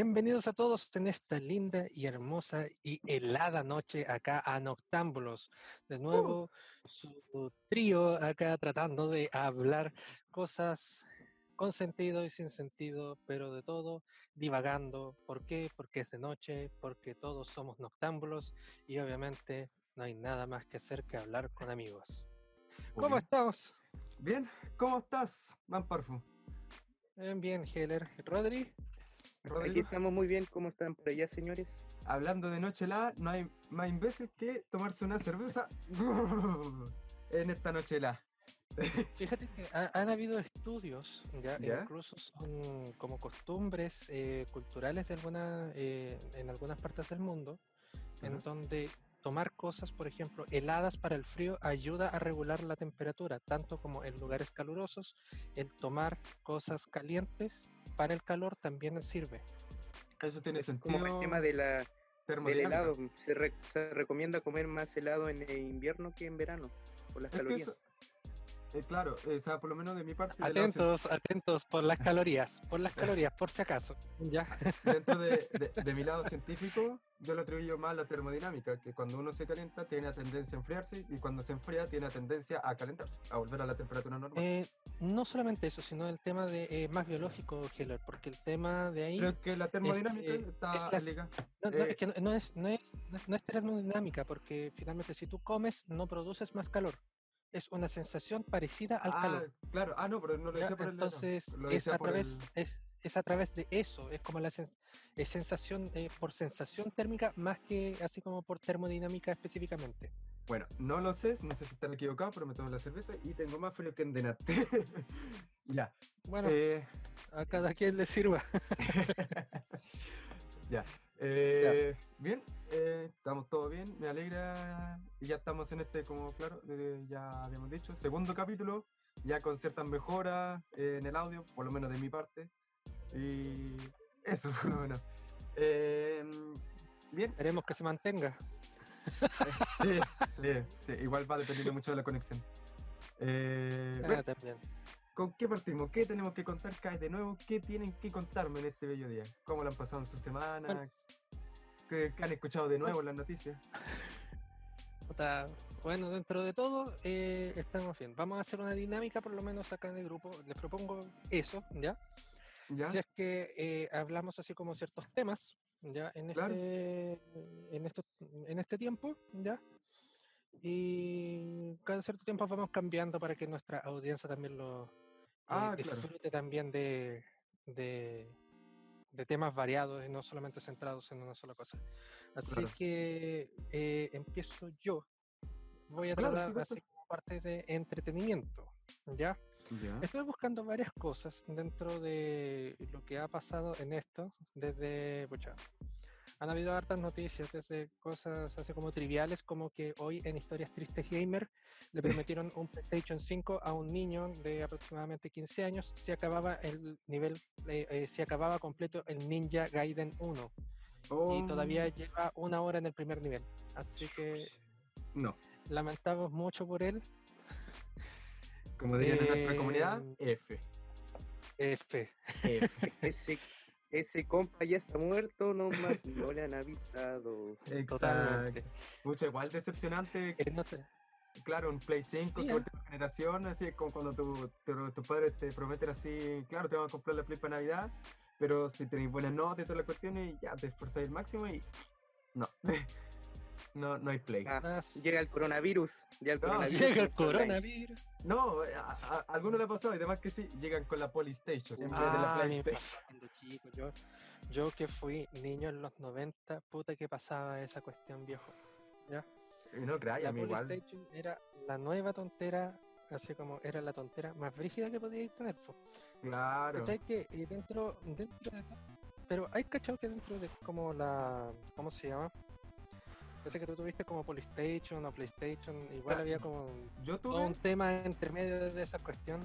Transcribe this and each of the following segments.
Bienvenidos a todos en esta linda y hermosa y helada noche acá a Noctámbulos. De nuevo, su trío acá tratando de hablar cosas con sentido y sin sentido, pero de todo divagando. ¿Por qué? Porque es de noche, porque todos somos noctámbulos y obviamente no hay nada más que hacer que hablar con amigos. ¿Cómo Bien. estamos? Bien, ¿cómo estás, Mamparfu? Bien, bien, Heller. ¿Rodri? Aquí estamos muy bien, ¿cómo están por allá, señores? hablando de noche helada, no hay más imbécil que tomarse una cerveza en esta noche helada. Fíjate que ha- han habido estudios, ya, ¿Ya? incluso son como costumbres eh, culturales de alguna, eh, en algunas partes del mundo, en Ajá. donde tomar cosas, por ejemplo, heladas para el frío ayuda a regular la temperatura, tanto como en lugares calurosos, el tomar cosas calientes para el calor también sirve. Eso tiene sentido. Como el tema de la, del helado, se, re- se recomienda comer más helado en invierno que en verano, por las Es calorías. eso- eh, claro, eh, o sea, por lo menos de mi parte, Atentos, atentos por las calorías, por las calorías, por si acaso. Ya. dentro de, de- de mi lado científico, yo lo atribuyo más a la termodinámica, que cuando uno se calienta tiene la tendencia a enfriarse y cuando se enfría tiene la tendencia a calentarse, a volver a la temperatura normal. Eh, no solamente eso, sino el tema de eh, más biológico, Heller, porque el tema de ahí Creo que la termodinámica está es no, no, es que no, es, no es- no es termodinámica, porque finalmente si tú comes no produces más calor. Es una sensación parecida al ah, calor. claro, ah, no, pero no lo decía por el Entonces lo es a por través, el- es, es a través de eso, es como la sens- es sensación eh, por sensación térmica más que así como por termodinámica específicamente. Bueno, no lo sé, no sé si están equivocados, pero me tomo la cerveza y tengo más frío que en Denate. ya. Bueno, eh, a cada quien le sirva. ya. Eh, Bien, eh, estamos todos bien, me alegra. Y ya estamos en este, como claro, eh, ya habíamos dicho, segundo capítulo, ya con ciertas mejoras eh, en el audio, por lo menos de mi parte. Y eso, por lo menos. Eh, bien, Esperemos que se mantenga. sí, sí, sí, igual va dependiendo mucho de la conexión. Eh, Ah, bueno, también. ¿Con qué partimos? ¿Qué tenemos que contar, Kai, de nuevo? ¿Qué tienen que contarme en este bello día? ¿Cómo lo han pasado en su semana? ¿Qué, qué han escuchado de nuevo en las noticias? Bueno, dentro de todo, eh, estamos bien. Vamos a hacer una dinámica, por lo menos acá en el grupo. Les propongo eso, ¿ya? ¿Ya? Si es que eh, hablamos así como ciertos temas, ¿ya? En Claro. este, en, esto, en este tiempo, ¿ya? Y cada cierto tiempo vamos cambiando para que nuestra audiencia también lo eh, Ah, claro. disfrute también de, de, de temas variados y no solamente centrados en una sola cosa. Así Claro. que eh, empiezo yo. Voy a Claro, tratar sí, así como parte de entretenimiento, ¿ya? ¿Ya? Estoy buscando varias cosas dentro de lo que ha pasado en esto, desde, pucha, han habido hartas noticias, desde cosas así como triviales, como que hoy en Historias Tristes Gamer le prometieron un PlayStation 5 a un niño de aproximadamente 15 años si acababa el nivel, eh, eh, si acababa completo el Ninja Gaiden 1 y todavía Oh, lleva una hora en el primer nivel. Así que No. lamentamos mucho por él. Como dirían en nuestra comunidad, F. F. F. Ese, ese compa ya está muerto, nomás no le han avisado. Totalmente. Exacto. Mucho igual decepcionante. No te- Claro, un Play 5 Sí, de última generación, así es como cuando tu- tu- tus padres te prometen así, claro, te van a comprar la Play para Navidad, pero si tenéis buenas notas y todas las cuestiones, ya te esforzáis al máximo y no, no, no hay Play. Ah, Ah, llega el coronavirus. El No, Llega el trae. coronavirus. No, a, a- a alguno le ha pasado y además que sí, llegan con la Polystation en vez de la Ah, PlayStation. cuando chico, yo, yo que fui niño en los 90, puta que pasaba esa cuestión viejo. ¿ya? No La igual. PlayStation era la nueva tontera, así como era la tontera más brígida que podíais tener. po. Claro. ¿Cachai? Que eh, dentro, dentro de pero hay cachado que dentro de como la, ¿cómo se llama? Parece que tú tuviste como PlayStation o PlayStation, igual Ya, había como Yo todo un tuve, tema entre medio de esa cuestión.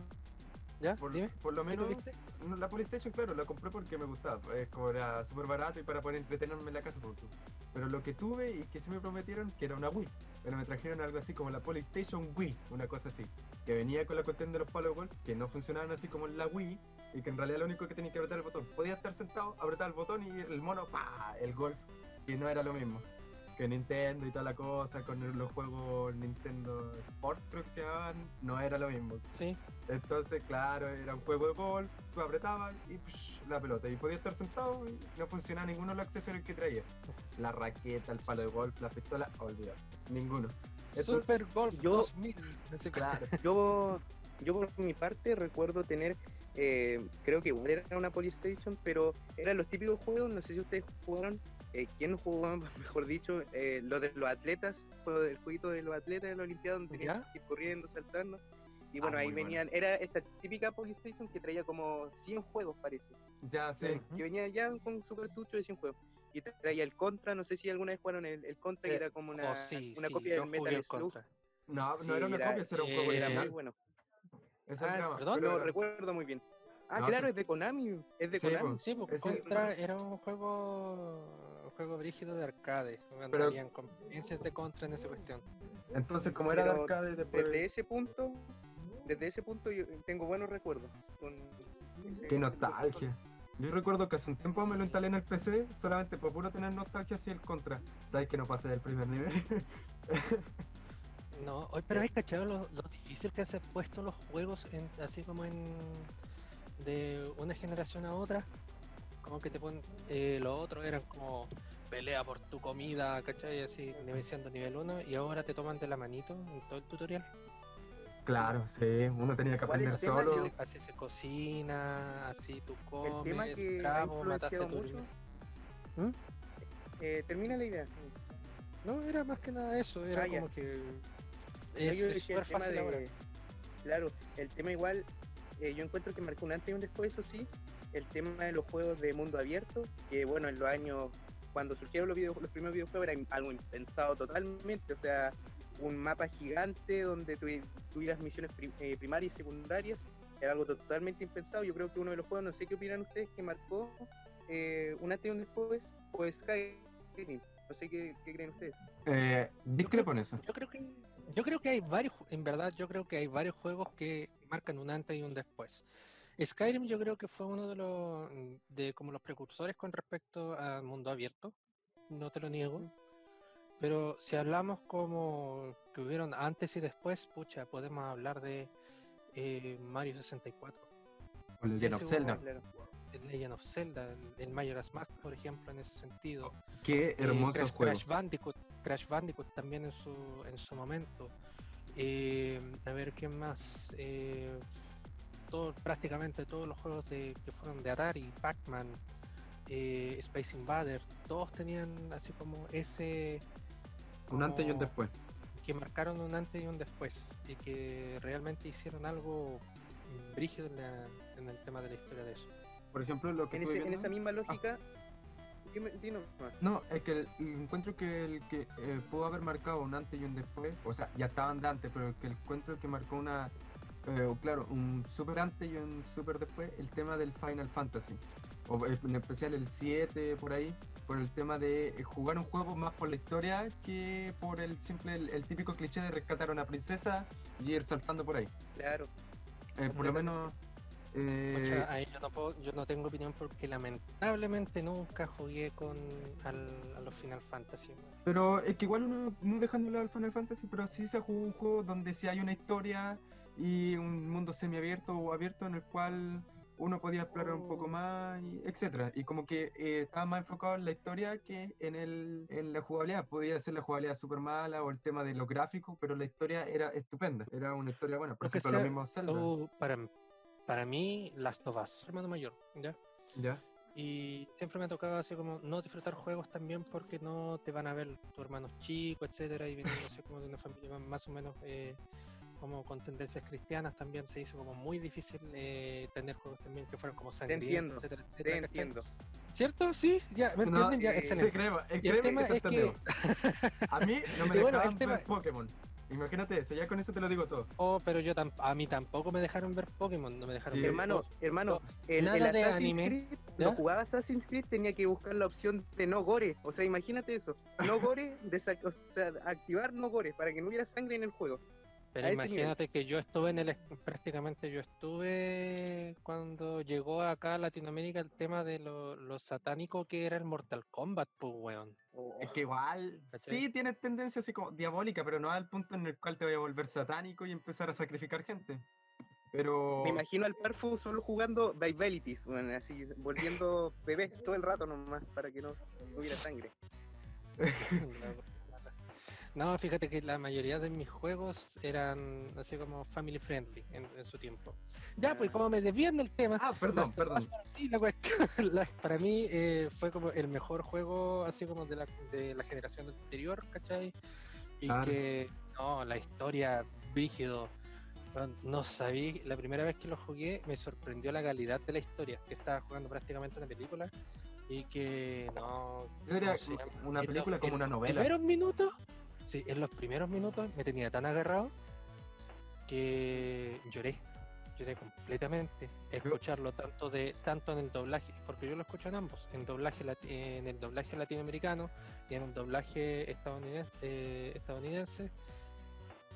¿Ya? por, Dime. por lo ¿Qué menos, tuviste? la PlayStation, claro, la compré porque me gustaba. Es como era súper barato y para poder entretenerme en la casa. por tú. Pero lo que tuve y que sí me prometieron que era una Wii. Pero me trajeron algo así como la PlayStation Wii, una cosa así. Que venía con la cuestión de los palos golf, que no funcionaban así como en la Wii, y que en realidad lo único que tenía que apretar el botón. Podía estar sentado, apretar el botón y el mono, pa, el golf, y no era lo mismo que Nintendo y toda la cosa, con los juegos Nintendo Sports creo que se llamaban, no era lo mismo. Sí. Entonces, claro, era un juego de golf, tú apretabas y psh, la pelota, y podía estar sentado y no funcionaba ninguno de los accesorios que traía. La raqueta, el palo de golf, la pistola, olvidar, ninguno. Entonces, Super Golf yo- 2000. ese- claro, Yo, yo por mi parte recuerdo tener, eh, creo que igual era una Polystation, pero eran los típicos juegos, no sé si ustedes jugaron, eh, ¿quién jugó, mejor dicho, eh, lo de los atletas, juego del jueguito de los atletas de la Olimpiada, donde tenían ¿Ya? que ir corriendo, saltando. Y Ah, bueno, ahí bueno. venían, era esta típica Polystation que traía como 100 juegos, parece. ya sí. Que venía ya con su cartucho de 100 juegos. Y traía el Contra, no sé si alguna vez jugaron el, el Contra, que Eh, era como una, Oh, sí, una sí, copia del Metal el Slug. No, no Sí, era una era- copia, era un juego eh, Era muy original. bueno. Ese Ah, era- ¿perdón? No recuerdo muy bien. Ah, No, claro, sí. es de Konami. Es de Sí, Konami. pues. Sí, porque Contra era un juego un juego brígido de arcade. Cuando Pero- habían competencias de Contra en esa cuestión. Entonces, como era de arcade, después. Desde ese punto, desde ese punto yo tengo buenos recuerdos. con Qué nostalgia. Yo recuerdo que hace un tiempo me lo instalé en el PC solamente por puro tener nostalgia hacia el contra. Sabes que no pasé del primer nivel. No, hoy, pero hay cachado lo, lo difícil que se han puesto los juegos en, así como en de una generación a otra. Como que te ponen, eh, los otros eran como pelea por tu comida, ¿cachai? Así, siendo nivel 1 y ahora te toman de la manito en todo el tutorial. claro, sí, uno tenía que ¿Cuál es aprender el tema? Así, solo. se, así se cocina, así tú El tema comes, que ha bravo, mataste tu mucho. ¿Mm? Eh, termina la idea. No, era más que nada eso, era Ah, ya. como que No, es el súper tema fácil de- Claro, el tema igual, eh, yo encuentro que marcó un antes y un después, eso sí, el tema de los juegos de mundo abierto, que bueno, en los años, cuando surgieron los, video- los primeros videojuegos era algo impensado totalmente, o sea, un mapa gigante donde tuvi- tuvieras misiones prim- eh, primarias y secundarias, era algo totalmente impensado, yo creo que uno de los juegos, no sé qué opinan ustedes, que marcó eh, un antes y un después, fue Skyrim, no sé qué, qué creen ustedes. Eh, discrepo en eso. Yo creo que yo creo que hay varios, en verdad yo creo que hay varios juegos que marcan un antes y un después. Skyrim yo creo que fue uno de los de como los precursores con respecto al mundo abierto, no te lo niego. Pero si hablamos como que hubieron antes y después, pucha, podemos hablar de eh, Mario 64, O el Legend of Zelda. el Legend of Zelda, el, el Majora's Mask, por ejemplo, en ese sentido. Qué Eh, hermoso Crash, juego. Crash Bandicoot, Crash Bandicoot también en su, en su momento. Eh, a ver, ¿quién más? Eh, todo, prácticamente todos los juegos de, que fueron de Atari, Pac-Man, eh, Space Invader, todos tenían así como ese... Un antes y un después. Que marcaron un antes y un después y que realmente hicieron algo brígido en, la- en el tema de la historia de eso. Por ejemplo, lo que En, ese- en esa misma lógica, dime- dinos más. No, es que el- encuentro que el que eh, pudo haber marcado un antes y un después, o sea, ya estaban de antes, pero el que encuentro que marcó una, eh, claro, un super antes y un super después, el tema del Final Fantasy, o eh, en especial el 7 por ahí, por el tema de eh, jugar un juego más por la historia que por el simple, el, el típico cliché de rescatar a una princesa y ir saltando por ahí. Claro. Eh, por lo menos... eh, Pucha, ahí yo no, puedo- yo no tengo opinión porque lamentablemente nunca jugué con al, a los Final Fantasy. Pero es que igual uno, no dejando de lado el Final Fantasy, pero sí se jugó un juego donde sí hay una historia y un mundo semiabierto o abierto en el cual uno podía explorar un poco más, y etcétera. Y como que eh, estaba más enfocado en la historia que en, el, en la jugabilidad. Podía ser la jugabilidad súper mala o el tema de lo gráfico, pero la historia era estupenda. Era una historia buena. Por Lo ejemplo, lo sea- mismo Zelda. Uh, para, para mí, Last of Us, hermano mayor, ¿ya? ¿Ya? Y siempre me ha tocado así como no disfrutar juegos también porque no te van a ver tus hermanos chicos, etcétera, y viniendo así como de una familia más o menos eh, como con tendencias cristianas también se hizo como muy difícil eh, tener juegos también que fueran como sangrientos, entiendo, etcétera, Te etcétera. ¿cachai? entiendo. ¿Cierto? Sí, ya, ¿me No, entienden? ya, eh, Te excelente. creo, eh, el créeme tema que es te que. A mí no me bueno, dejaban tema- ver Pokémon. Imagínate eso, ya con eso te lo digo todo. oh, pero yo tam- a mí tampoco me dejaron ver Pokémon, no me dejaron Sí. ver Hermano, hermano, el, nada el de Assassin's anime, Creed, cuando jugaba Assassin's Creed tenía que buscar la opción de no gore. O sea, imagínate eso. No gore, o sea, activar no gore para que no hubiera sangre en el juego. Pero a nivel. imagínate que yo estuve en el, prácticamente yo estuve cuando llegó acá a Latinoamérica el tema de lo, lo satánico que era el Mortal Kombat, pues weón. Oh, Es que igual, sí tienes tendencia así como diabólica, pero no al punto en el cual te vaya a volver satánico y empezar a sacrificar gente. Pero Me imagino al Parfu solo jugando Vivalities, bueno, así, volviendo bebé todo el rato nomás para que no tuviera sangre. No, fíjate que la mayoría de mis juegos eran así como family friendly en, en su tiempo. Ya, pues como me desvían del tema, Ah, perdón, Last of perdón. Para mí, la cuestión- las- para mí eh, fue como el mejor juego así como de la, de la generación anterior, ¿cachai? Y que, no, la historia, brígido. No sabía, la primera vez que lo jugué me sorprendió la calidad de la historia, que estaba jugando prácticamente una película y que no... Diría no sé, una película los- como una novela. primeros minutos, sí, en los primeros minutos me tenía tan agarrado que lloré, lloré completamente. Escucharlo tanto de tanto en el doblaje, porque yo lo escucho en ambos, en doblaje en el doblaje latinoamericano y en el doblaje estadounidense, eh, estadounidense.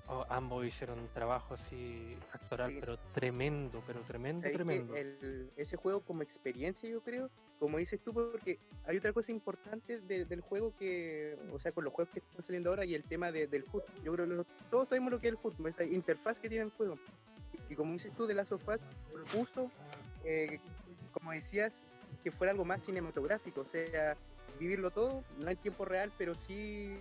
Oh, ambos hicieron un trabajo así actoral, Sí. pero tremendo, pero tremendo, tremendo. El- ese juego como experiencia yo creo, como dices tú, porque hay otra cosa importante de- del juego que, o sea, con los juegos que están saliendo ahora y el tema de- del HUD. Yo creo que todos sabemos lo que es el HUD, esa interfaz que tiene el juego. Y como dices tú, de Last of Us propuso, eh, como decías, que fuera algo más cinematográfico, o sea, vivirlo todo, no en tiempo real, pero sí,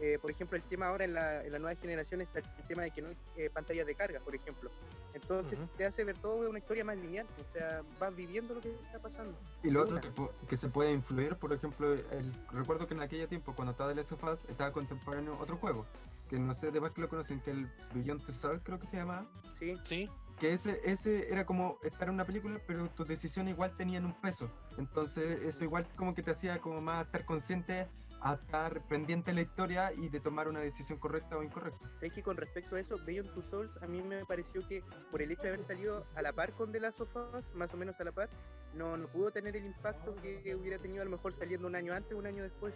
eh, por ejemplo, el tema ahora en la, en la nueva generación está el tema de que no hay eh, pantallas de carga, por ejemplo. Entonces Ujú. te hace ver todo una historia más lineal, o sea, vas viviendo lo que está pasando. Y lo otro que, que se puede influir, por ejemplo, el, recuerdo que en aquel tiempo, cuando estaba de Last of Us, estaba contemporáneo otro juego, que no sé de más que lo conocen, que el Beyond the Soul creo que se llamaba, Sí, Sí, que ese, ese era como estar en una película, pero tus decisiones igual tenían un peso. Entonces eso igual como que te hacía como más estar consciente a estar pendiente de la historia y de tomar una decisión correcta o incorrecta. sé que con respecto a eso, Beyond Two Souls a mí me pareció que por el hecho de haber salido a la par con The Last of Us, más o menos a la par, no, no pudo tener el impacto que hubiera tenido a lo mejor saliendo un año antes o un año después.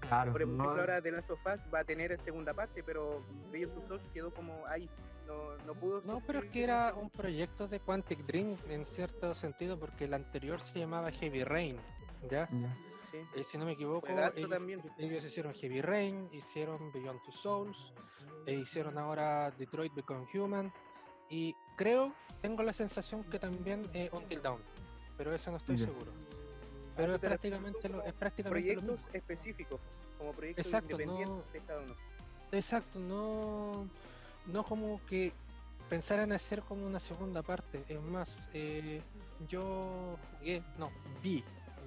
Claro, Por ejemplo, no- ahora The Last of Us va a tener segunda parte, pero Beyond Two Souls quedó como ahí, no, no pudo... No, pero es que era un proyecto de Quantic Dream en cierto sentido, porque el anterior se llamaba Heavy Rain, ¿ya? ya. Sí. Eh, si no me equivoco, ellos, también. ellos hicieron Heavy Rain, hicieron Beyond Two Souls, e hicieron ahora Detroit Become Human, y creo, tengo la sensación que también eh, Until Dawn, pero eso no estoy seguro. Pero es prácticamente lo, es prácticamente lo proyectos específicos, como proyectos Exacto, independientes no- de cada uno. Exacto, no, no como que pensaran hacer como una segunda parte. Es más, eh, yo jugué, no, vi,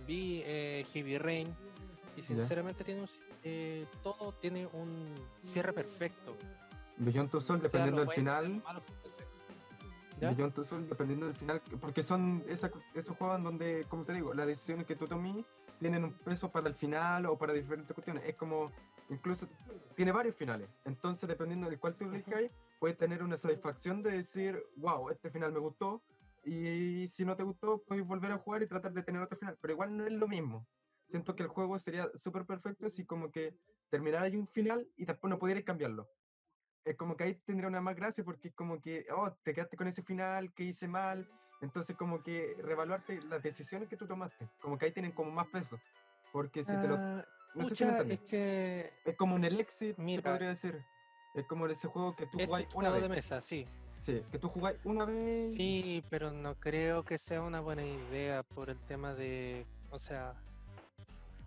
vi eh, Heavy Rain y sinceramente tiene un, eh, todo tiene un cierre perfecto. Beyond Two Souls, Sea dependiendo del final. ¿Ya? Beyond Two dependiendo del final, porque son esa- esos juegos en donde, como te digo, las decisiones que tú tomes tienen un peso para el final o para diferentes cuestiones. Es como, incluso, tiene varios finales. Entonces, dependiendo del cual tú elijas, puedes tener una satisfacción de decir, wow, este final me gustó. Y si no te gustó, puedes volver a jugar y tratar de tener otro final. Pero igual no es lo mismo. Siento que el juego sería súper perfecto si como que terminara ahí un final y después no pudieras cambiarlo. Es como que ahí tendría una más gracia porque es como que, oh, te quedaste con ese final que hice mal. Entonces como que revaluarte las decisiones que tú tomaste. Como que ahí tienen como más peso. Porque si te lo... Ah, No sé si me pucha, es que Es como un el exit, se Mira. podría decir. Es como ese juego que tú un una juego de vez. mesa, sí. Sí, que tú jugáis una vez. Sí, pero no creo que sea una buena idea por el tema de, o sea,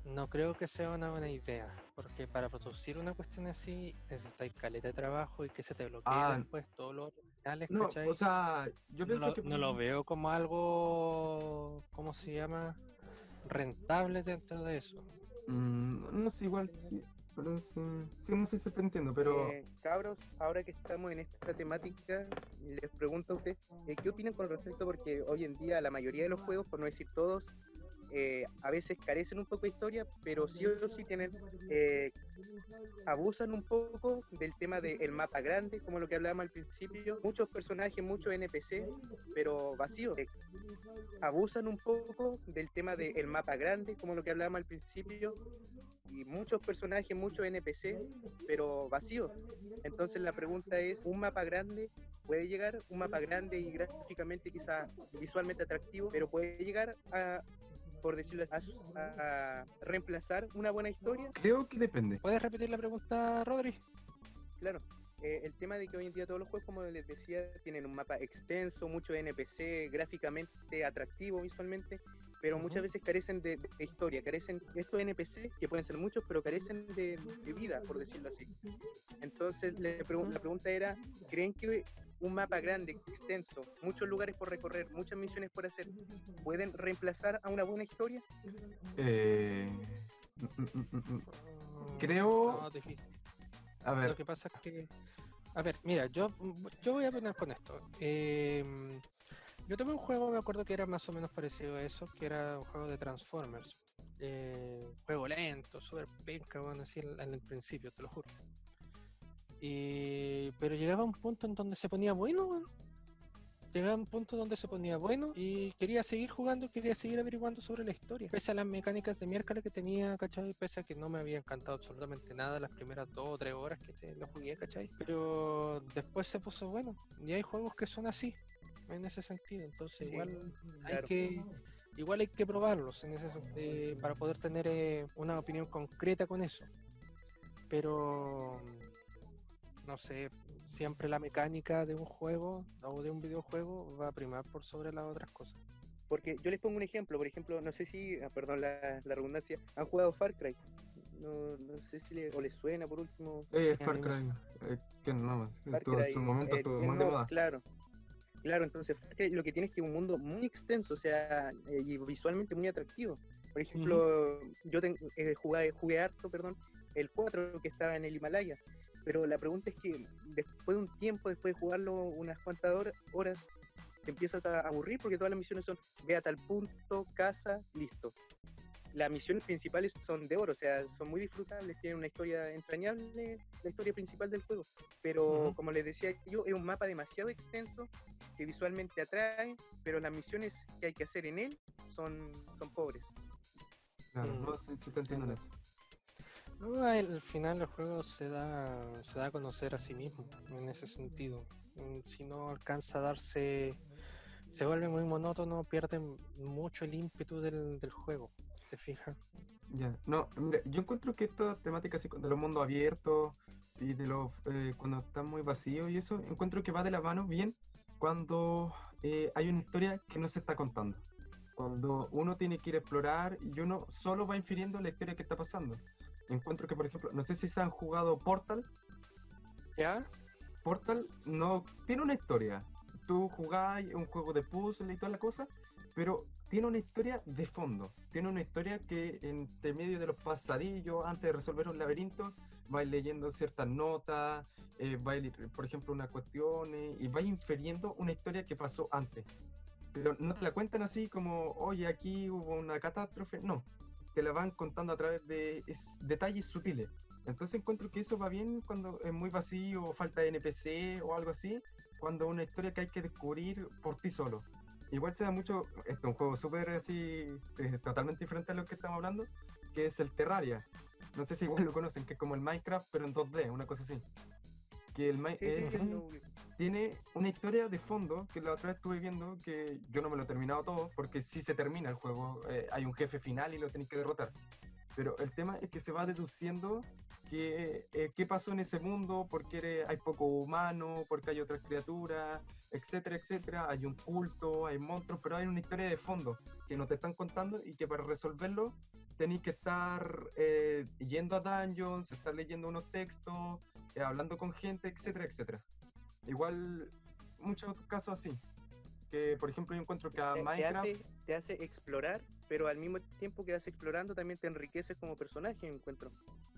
no creo que sea una buena idea, porque para producir una cuestión así necesitáis caleta de trabajo y que se te bloquee Ah, después todos los finales, No, ¿cachai? o sea, yo no, lo, que... no lo veo como algo, ¿cómo se llama? Rentable dentro de eso. Mm, no sé, igual sí. Pero sí, sí, no sé si te entiendo, pero... Eh, cabros, ahora que estamos en esta temática, les pregunto a ustedes, eh, ¿qué opinan con respecto? Porque hoy en día la mayoría de los juegos, por no decir todos, eh, a veces carecen un poco de historia, pero sí o sí tienen, eh, abusan un poco del tema del mapa grande, como lo que hablábamos al principio, muchos personajes, muchos NPC, pero vacíos. Eh, abusan un poco del tema del mapa grande, como lo que hablábamos al principio, y muchos personajes, muchos NPC, pero vacíos. Entonces la pregunta es, ¿un mapa grande puede llegar? Un mapa grande y gráficamente quizá visualmente atractivo, pero puede llegar a por decirlo así, a, reemplazar una buena historia? Creo que depende. ¿Puedes repetir la pregunta, Rodri? Claro. Eh, el tema de que hoy en día todos los juegos, como les decía, tienen un mapa extenso, mucho NPC, gráficamente atractivo visualmente, pero muchas veces carecen de, historia, carecen de estos NPC, que pueden ser muchos, pero carecen de, vida, por decirlo así. Entonces, la pregunta era, ¿creen que un mapa grande, extenso, muchos lugares por recorrer, muchas misiones por hacer, ¿pueden reemplazar a una buena historia? Eh, creo... No, difícil. A ver. Lo que pasa es que... A ver, mira, yo, yo voy a poner con esto. Eh, yo tuve un juego, me acuerdo que era más o menos parecido a eso, que era un juego de Transformers. Eh, juego lento, súper penca, bueno, así en el principio, te lo juro. Y, pero llegaba un punto en donde se ponía bueno, Llegaba un punto donde se ponía bueno y quería seguir jugando, quería seguir averiguando sobre la historia. Pese a las mecánicas de miércoles que tenía, ¿cachai? Pese a que no me había encantado absolutamente nada las primeras dos o tres horas que lo jugué, ¿cachai? Pero después se puso bueno. Y hay juegos que son así, en ese sentido. Entonces igual hay que igual hay que probarlos en ese, para poder tener eh, una opinión concreta con eso. Pero no sé, siempre la mecánica de un juego o de un videojuego va a primar por sobre las otras cosas. Porque yo les pongo un ejemplo, por ejemplo, no sé si, ah, perdón la, redundancia, han jugado Far Cry. No, no sé si le, o les suena por último. Eh, Far Cry, eh, que no, en su momento eh, de moda. Claro, claro, entonces lo que tiene es que un mundo muy extenso, o sea, eh, y visualmente muy atractivo. Por ejemplo, yo jugué, jugué harto, perdón, el 4 que estaba en el Himalaya pero la pregunta es que después de un tiempo, después de jugarlo unas cuantas horas, te empiezas a aburrir porque todas las misiones son ve a tal punto, casa, listo. Las misiones principales son de oro, o sea, son muy disfrutables, tienen una historia entrañable, la historia principal del juego. Pero como les decía yo, es un mapa demasiado extenso que visualmente atrae, pero las misiones que hay que hacer en él son, son pobres. Claro, no, sé si te entiendo eso. No, al final el juego se da, se da a conocer a sí mismo en ese sentido. Mm, si no alcanza a darse, se vuelve muy monótono, pierde mucho el ímpetu del, juego. ¿Te fijas? Ya, no, yo encuentro que esta temática así de los mundos abiertos y de los eh, cuando están muy vacíos y eso, encuentro que va de la mano bien cuando eh, hay una historia que no se está contando. Cuando uno tiene que ir a explorar y uno solo va infiriendo la historia que está pasando encuentro que, por ejemplo, no sé si se han jugado Portal. ¿Ya? Portal no tiene una historia. Tú jugás un juego de puzzle y toda la cosa, pero tiene una historia de fondo. Tiene una historia que entre medio de los pasadillos, antes de resolver un laberinto, vais leyendo ciertas notas, eh, vais, por ejemplo, una cuestión y vais inferiendo una historia que pasó antes. Pero no te la cuentan así como, oye, aquí hubo una catástrofe. No, te la van contando a través de detalles sutiles. Entonces encuentro que eso va bien cuando es muy vacío o falta de NPC o algo así, cuando una historia que hay que descubrir por ti solo. Igual se da mucho, este es un juego súper así, totalmente diferente a lo que estamos hablando, que es el Terraria. No sé si igual lo conocen, que es como el Minecraft, pero en 2D, una cosa así. Que el Minecraft tiene una historia de fondo que la otra vez estuve viendo que yo no me lo he terminado todo porque si se termina el juego, eh, hay un jefe final y lo tenéis que derrotar. Pero el tema es que se va deduciendo que, eh, qué pasó en ese mundo, porque hay poco humano, porque hay otras criaturas, etcétera, etcétera. Hay un culto, hay monstruos, pero hay una historia de fondo que no te están contando y que para resolverlo tenéis que estar eh, yendo a dungeons, estar leyendo unos textos, hablando con gente, etcétera, etcétera. Igual, muchos casos así. Que, por ejemplo, yo encuentro que a te, Minecraft. Te hace, explorar pero al mismo tiempo que vas explorando también te enriqueces como personaje, encuentro.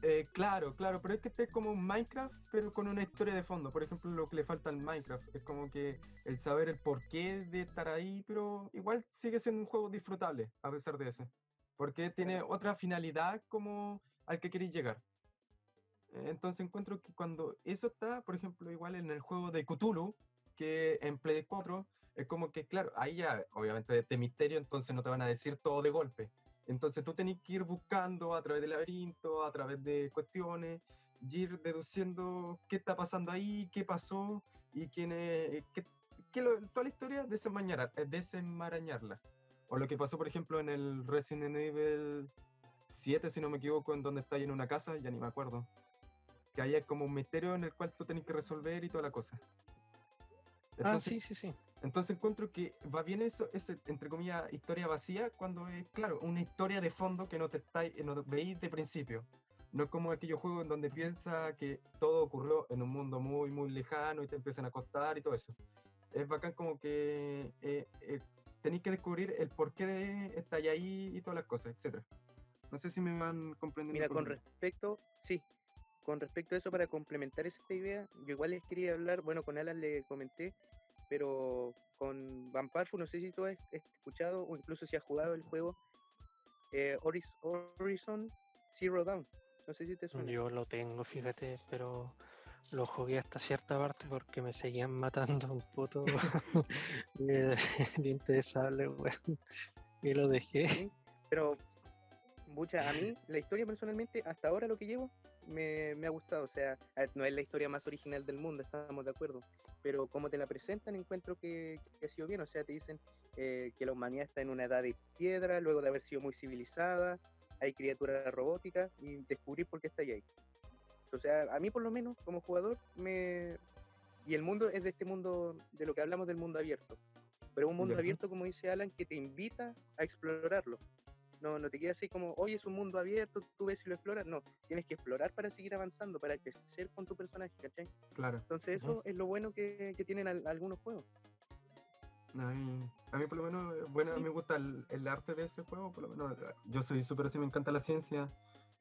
Eh, claro, claro, pero es que este es como un Minecraft, pero con una historia de fondo. Por ejemplo, lo que le falta al Minecraft es como que el saber el porqué de estar ahí, pero igual sigue siendo un juego disfrutable a pesar de eso. Porque tiene otra finalidad como al que queréis llegar. Entonces encuentro que cuando eso está, por ejemplo, igual en el juego de Cthulhu, que en Play 4, es como que, claro, ahí ya, obviamente, de misterio, entonces no te van a decir todo de golpe. Entonces tú tenés que ir buscando a través del laberinto, a través de cuestiones, y ir deduciendo qué está pasando ahí, qué pasó y quién es, qué, toda la historia, desenmarañarla. O lo que pasó, por ejemplo, en el Resident Evil 7, si no me equivoco, en donde está ahí en una casa, ya ni me acuerdo que haya como un misterio en el cual tú tenés que resolver y toda la cosa. ah, sí, sí, sí. Entonces encuentro que va bien eso, ese, entre comillas, historia vacía, cuando es, claro, una historia de fondo que no te estáis, no veis de principio. No es como aquellos juegos en donde piensa que todo ocurrió en un mundo muy, muy lejano y te empiezan a costar y todo eso. Es bacán como que eh, eh, tenéis que descubrir el porqué de estar ahí y todas las cosas, etcétera. No sé si me van comprendiendo. Mira, con respecto, sí, con respecto a eso, para complementar esta idea, yo igual les quería hablar, bueno, con Alan le comenté, pero con Vamparfu, no sé si tú has escuchado o incluso si has jugado el juego eh, Horizon Zero Dawn. No sé si te suena. Yo lo tengo, fíjate, pero lo jugué hasta cierta parte porque me seguían matando un puto de, interesable, Y lo dejé. pero, mucha, a mí, la historia personalmente, hasta ahora lo que llevo, me, ha gustado. O sea, no es la historia más original del mundo, estamos de acuerdo. Pero como te la presentan, encuentro que, ha sido bien. O sea, te dicen eh, que la humanidad está en una edad de piedra, luego de haber sido muy civilizada, hay criaturas robóticas y descubrir por qué está ahí. O sea, a mí por lo menos, como jugador, me... Y el mundo es de este mundo, de lo que hablamos del mundo abierto. Pero un mundo abierto, como dice Alan, que te invita a explorarlo. No, no te quedas así como, hoy es un mundo abierto, tú ves y lo exploras. No, tienes que explorar para seguir avanzando, para crecer con tu personaje, ¿cachai? Claro. Entonces eso es lo bueno que, tienen algunos juegos. A mí, a mí por lo menos, bueno, a mí me gusta el, arte de ese juego, por lo menos yo soy súper así, me encanta la ciencia,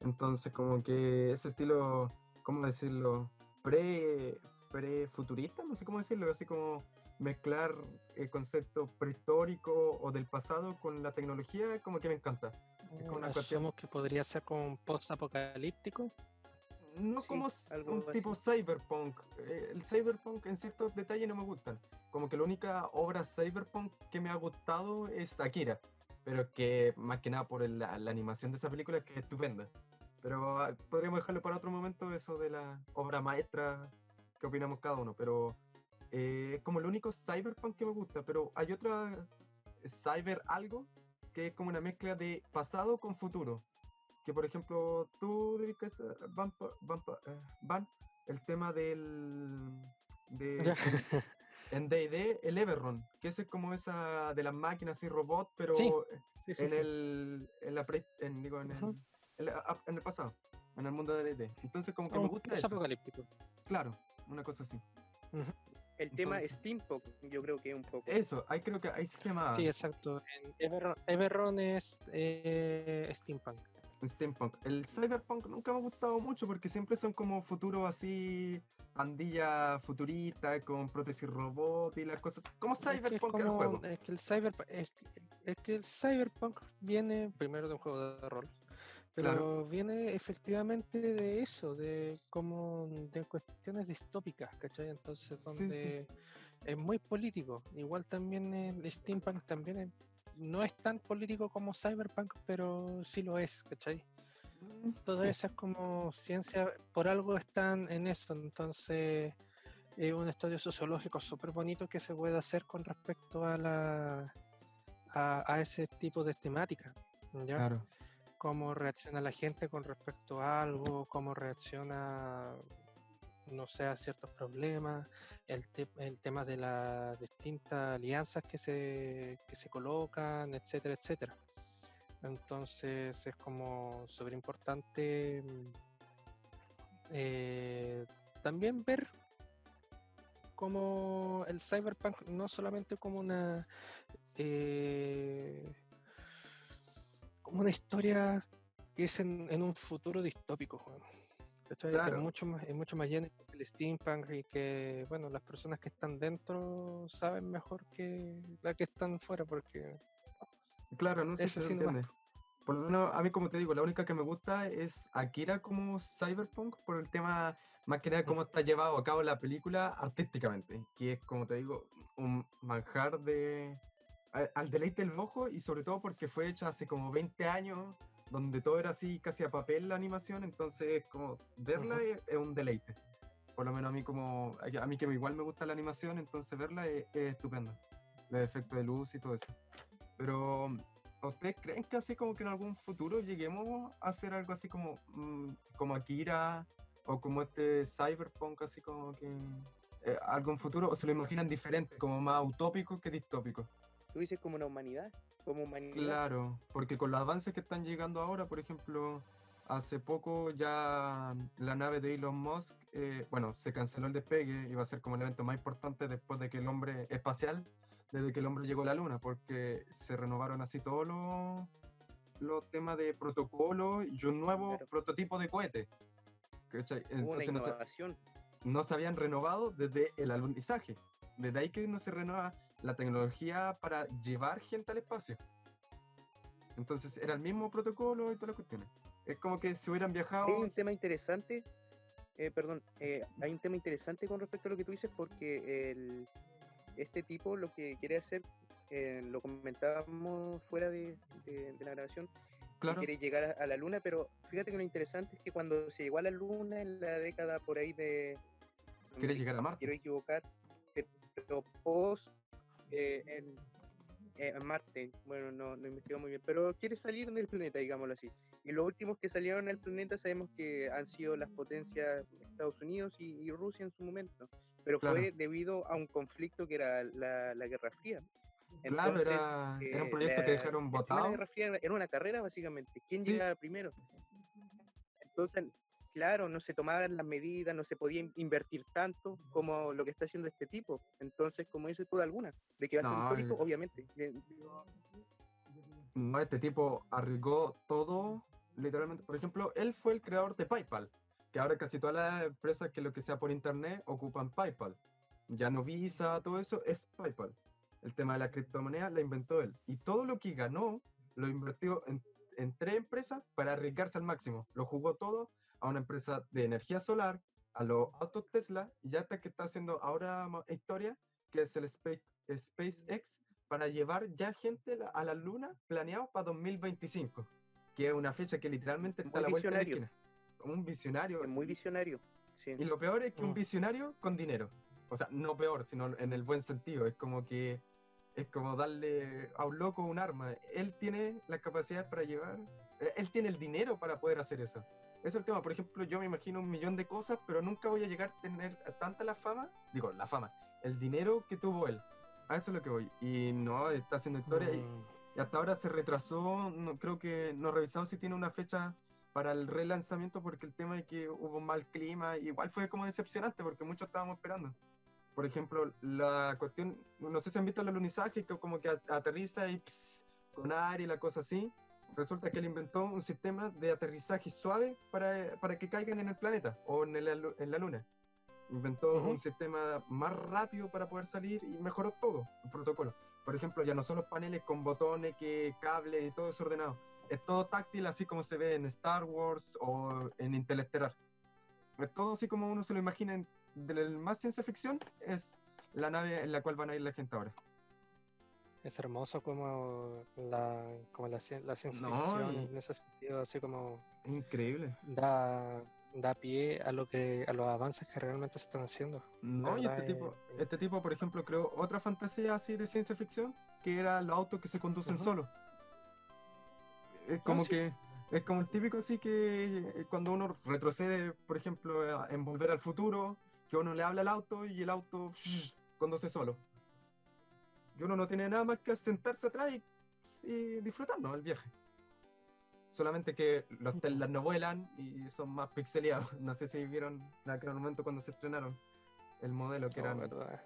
entonces como que ese estilo, ¿cómo decirlo? Pre, pre-futurista, no sé cómo decirlo, así como mezclar el concepto prehistórico o del pasado con la tecnología, como que me encanta. Es que podría ser como un post-apocalíptico. No como un tipo cyberpunk. Eh, el cyberpunk en ciertos detalles no me gustan. Como que la única obra cyberpunk que me ha gustado es Akira. Pero que más que nada por la, animación de esa película que es estupenda. Pero ah, podríamos dejarlo para otro momento eso de la obra maestra que opinamos cada uno. Pero eh, como el único cyberpunk que me gusta, pero hay otra cyber algo que es como una mezcla de pasado con futuro. Que por ejemplo, tú dedicas Van, eh, Van, el tema del de, en D&D el Everron, que ese es como esa de las máquinas y robots, pero en el en la en, digo, en, el, en, el, pasado, en el mundo de D&D. Entonces como que me gusta es apocalíptico. Claro, una cosa así. El tema Steampunk, yo creo que un poco. Eso, ahí creo que ahí se llama. Sí, exacto. En Everron, es eh, Steampunk. Steampunk. El Cyberpunk nunca me ha gustado mucho porque siempre son como futuros así, pandilla futurista, con prótesis robot y las cosas. Como Cyberpunk es, el juego. Es que el, cyberpunk, es, que el Cyberpunk viene primero de un juego de rol. Pero viene efectivamente de eso, de como de cuestiones distópicas, ¿cachai? Entonces, donde es muy político. Igual también el steampunk también no es tan político como cyberpunk, pero sí lo es, ¿cachai? Mm, Todas esas como ciencia, por algo están en eso, entonces es un estudio sociológico súper bonito que se puede hacer con respecto a la a, a ese tipo de temática. ¿ya? Claro cómo reacciona la gente con respecto a algo, cómo reacciona, no sé, a ciertos problemas, el, el tema de las distintas alianzas que se, que se colocan, etcétera, etcétera. Entonces es como súper importante eh, también ver como el cyberpunk no solamente como una eh, como una historia que es en, un futuro distópico, Claro. es mucho más, es mucho más lleno que el steampunk y que, bueno, las personas que están dentro saben mejor que las que están fuera, porque Claro, no sé si se entiende. Por lo menos, a mí, como te digo, la única que me gusta es Akira como cyberpunk, por el tema, más que nada, cómo está llevado a cabo la película artísticamente, que es, como te digo, un manjar de a- al deleite del ojo y sobre todo porque fue hecha hace como 20 años, donde todo era así, casi a papel la animación, entonces, como verla es, es un deleite. Por lo menos a mí, como a mí que igual me gusta la animación, entonces verla es, es estupendo. Los efectos de luz y todo eso. Pero, ¿ustedes creen que así como que en algún futuro lleguemos a hacer algo así como, mm, como Akira o como este Cyberpunk, así como que eh, algún futuro? ¿O se lo imaginan diferente, como más utópico que distópico? Tú dices como una humanidad, como humanidad. Claro, porque con los avances que están llegando ahora, por ejemplo, hace poco ya la nave de Elon Musk, eh, bueno, se canceló el despegue, iba a ser como el evento más importante después de que el hombre espacial, desde que el hombre llegó a la luna, porque se renovaron así todos los, los temas de protocolo y un nuevo Claro. prototipo de cohete. ¿cachai? Hubo una Entonces no se, innovación. no se habían renovado desde el alunizaje. Desde ahí que no se renueva la tecnología para llevar gente al espacio. Entonces era el mismo protocolo y todas las cuestiones. Es como que si hubieran viajado. Hay un tema interesante, eh, perdón, eh, hay un tema interesante con respecto a lo que tú dices porque el, este tipo lo que quiere hacer, eh, lo comentábamos fuera de, de- de la grabación, Claro, quiere llegar a, a la luna, pero fíjate que lo interesante es que cuando se llegó a la luna en la década por ahí de... quiere llegar a Marte. quiero equivocar, pero post eh, en, eh, en Marte, bueno, no, no investigo muy bien, pero quiere salir del planeta, digámoslo así. Y los últimos que salieron del planeta sabemos que han sido las potencias Estados Unidos y, y Rusia en su momento, pero Claro. fue debido a un conflicto que era la, la Guerra Fría. Claro, Entonces, era, era un eh, proyecto que dejaron botado. la Guerra Fría era- era una carrera básicamente. ¿Quién Sí. llegaba primero? Entonces, claro, no se tomaban las medidas, no se podía in- invertir tanto como lo que está haciendo este tipo. Entonces, como dice toda alguna, de que va a ser histórico, el- obviamente. Bien, No, este tipo arriesgó todo, literalmente. Por ejemplo, él fue el creador de PayPal, que ahora casi todas las empresas que lo que sea por internet ocupan PayPal. Ya no Visa, todo eso es PayPal. El tema de la criptomoneda la inventó él. Y todo lo que ganó lo invirtió en, en tres empresas para arriesgarse al máximo. Lo jugó todo a una empresa de energía solar, a los autos Tesla, y ya hasta que está haciendo ahora historia, que es el Space, SpaceX, para llevar ya gente la- a la luna planeado para 2025, que es una fecha que literalmente está a Muy la vuelta de la esquina. Un visionario. es muy visionario. Sí. y lo peor es que un Mm. visionario con dinero. O sea, no peor, sino en el buen sentido. Es como que es como darle a un loco un arma. Él tiene las capacidades para llevar, eh, él tiene el dinero para poder hacer eso. Es el tema. Por ejemplo, yo me imagino un millón de cosas, pero nunca voy a llegar a tener tanta la fama, digo, la fama, el dinero que tuvo él. A eso es lo que voy. Y no, está haciendo historia y Mm, y hasta ahora se retrasó, no, creo que no revisamos si tiene una fecha para el relanzamiento porque el tema de que hubo mal clima, igual fue como decepcionante porque muchos estábamos esperando. Por ejemplo, la cuestión, no sé si han visto el alunizaje, que como que aterriza y ps, con aire y la cosa así. Resulta que él inventó un sistema de aterrizaje suave para, para que caigan en el planeta o en, el- en la luna. Inventó Ujú. un sistema más rápido para poder salir y mejoró todo el protocolo. Por ejemplo, ya no son los paneles con botones, que cables y todo desordenado. Es todo táctil, así como se ve en Star Wars o en Interestelar. Es todo así como uno se lo imagina en, del más ciencia ficción, es la nave en la cual van a ir la gente ahora. Es hermoso como la, como la, cien- la ciencia No, ficción en ese sentido, así como increíble. da, da pie a lo que a los avances que realmente se están haciendo. No, y este es- tipo, este tipo, por ejemplo, creó otra fantasía así de ciencia ficción, que era los autos que se conducen Ujú. solos. Es como Ah, sí. que, es como el típico así que eh, cuando uno retrocede, por ejemplo, en Volver al Futuro, que uno le habla al auto y el auto conduce solo. Y uno no tiene nada más que sentarse atrás y, y disfrutar, ¿no? El viaje. Solamente que los Ujú. Teslas no vuelan y son más pixeleados. No sé si vieron en aquel momento cuando se estrenaron el modelo que eran verdad.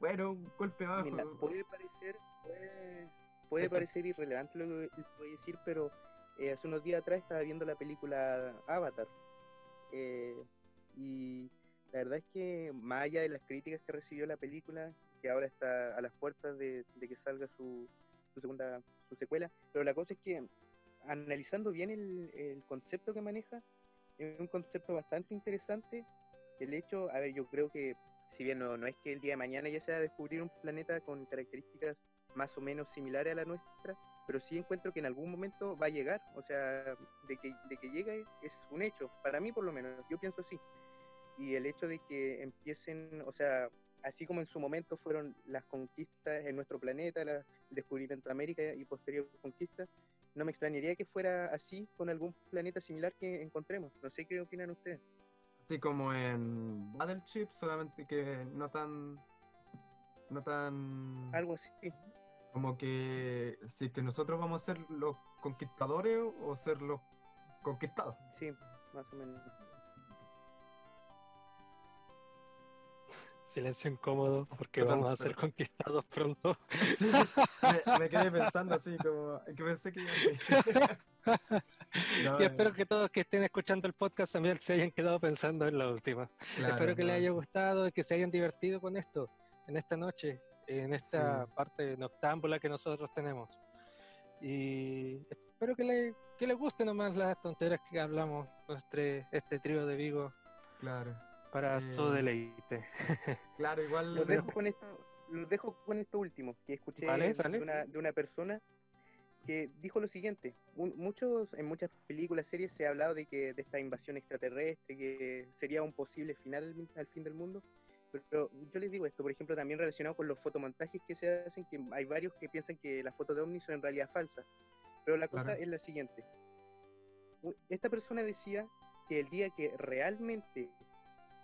bueno, un golpe abajo. Mira, puede parecer, puede, puede Esto- parecer irrelevante lo que voy a decir, pero eh, hace unos días atrás estaba viendo la película Avatar. eh, y la verdad es que más allá de las críticas que recibió la película, que ahora está a las puertas de, que salga su, su segunda su secuela, pero la cosa es que analizando bien el, el concepto que maneja, es un concepto bastante interesante. El hecho, a ver, yo creo que si bien no, no es que el día de mañana ya sea descubrir un planeta con características más o menos similares a la nuestra, pero sí encuentro que en algún momento va a llegar, o sea, de que, de que llegue es un hecho, para mí por lo menos, yo pienso así. Y el hecho de que empiecen, o sea, así como en su momento fueron las conquistas en nuestro planeta, la- el descubrimiento de América y posterior conquistas, no me extrañaría que fuera así con algún planeta similar que encontremos. No sé qué opinan ustedes. Así como en Battleship, solamente que no tan. No tan. Algo así. Como que si que nosotros vamos a ser los conquistadores o ser los conquistados. Sí, más o menos. Silencio incómodo porque vamos a ser conquistados pronto. Sí, me, me quedé pensando así, como que pensé que. No, y eh, espero que todos que estén escuchando el podcast también se hayan quedado pensando en la última. claro, espero que les haya gustado y que se hayan divertido con esto en esta noche, en esta Sí. parte noctámbula que nosotros tenemos. Y espero que, le- que les guste nomás las tonteras que hablamos, este, este trío de Vigo, Claro, para su Eh, deleite. claro, igual. Los dejo con esto, los dejo con esto último, que escuché Vale, de, una, de una persona que dijo lo siguiente, un- muchos, en muchas películas, series se ha hablado de que de esta invasión extraterrestre, que sería un posible final al, al fin del mundo, pero yo les digo esto, por ejemplo, también relacionado con los fotomontajes que se hacen, que hay varios que piensan que las fotos de ovnis son en realidad falsas, pero la cosa Claro. es la siguiente, esta persona decía que el día que realmente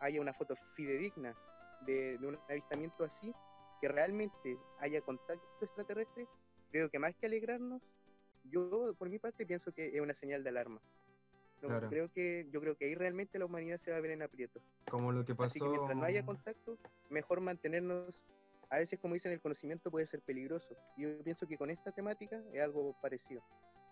haya una foto fidedigna de, de un avistamiento así, que realmente haya contacto extraterrestre, creo que más que alegrarnos, yo por mi parte pienso que es una señal de alarma. No, Claro. creo que, yo creo que ahí realmente la humanidad se va a ver en aprietos. Como lo que pasó. Así que mientras no haya contacto, mejor mantenernos, a veces como dicen, el conocimiento puede ser peligroso. Y yo pienso que con esta temática es algo parecido.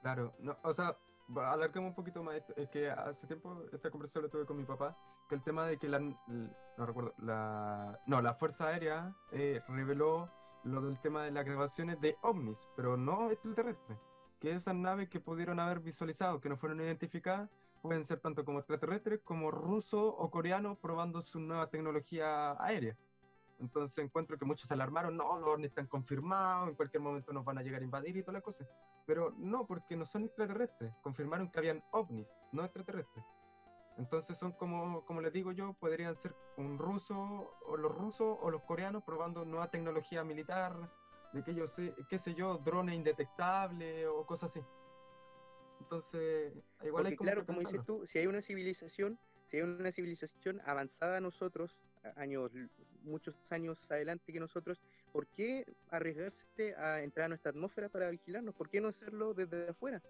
Claro, no, o sea, alarguemos un poquito más. Es que hace tiempo esta conversación la tuve con mi papá, que el tema de que la, no recuerdo, la, no, la Fuerza Aérea eh, reveló lo del tema de las grabaciones de ovnis, pero no extraterrestres. Que esas naves que pudieron haber visualizado, que no fueron identificadas, pueden ser tanto como extraterrestres como rusos o coreanos probando su nueva tecnología aérea. Entonces encuentro que muchos se alarmaron, no, los ovnis están confirmados, en cualquier momento nos van a llegar a invadir y toda la cosa. Pero no, porque no son extraterrestres. Confirmaron que habían ovnis, no extraterrestres. Entonces son como, como les digo yo, podrían ser un ruso, o los rusos o los coreanos probando nueva tecnología militar, de que yo sé, qué sé yo, drones indetectables o cosas así. Entonces, igual hay Porque como claro, como dices tú, si hay una civilización, si hay una civilización avanzada a nosotros, años, muchos años adelante que nosotros, ¿por qué arriesgarse a entrar a nuestra atmósfera para vigilarnos? ¿Por qué no hacerlo desde afuera?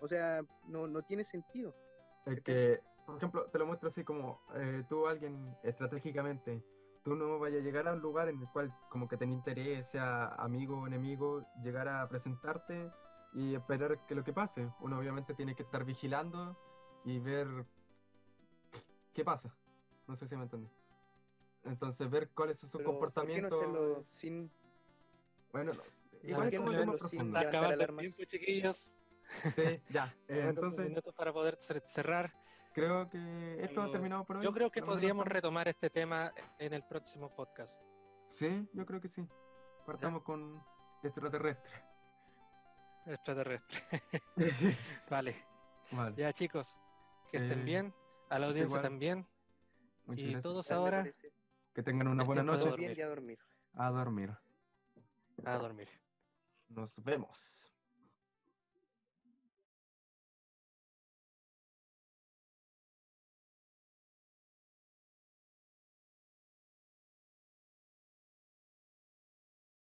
O sea, no, no tiene sentido. El que, por ejemplo, te lo muestro así como eh, tú, alguien estratégicamente, tú no vayas a llegar a un lugar en el cual como que te interés, sea amigo o enemigo, llegar a presentarte y esperar que lo que pase. Uno obviamente tiene que estar vigilando y ver qué pasa. No sé si me entendí. Entonces, ver cuál es su Pero, ¿por qué no comportamiento. hacerlo sin Bueno, no, ¿Y igual es como no un tema profundo. Acabando el tiempo, chiquillos. Sí, ya. eh, entonces, para poder cer- cerrar. creo que esto ha terminado por hoy. Yo creo que ¿Alguna podríamos retomar este tema en el próximo podcast. Sí, yo creo que sí. Partamos con extraterrestre. Extraterrestre. vale. vale. Ya chicos, que estén Eh, bien. A la audiencia igual. también. Muchas Y gracias. todos ahora. Que tengan una es buena noche. dormir. bien y a dormir. A dormir. a dormir. Nos vemos.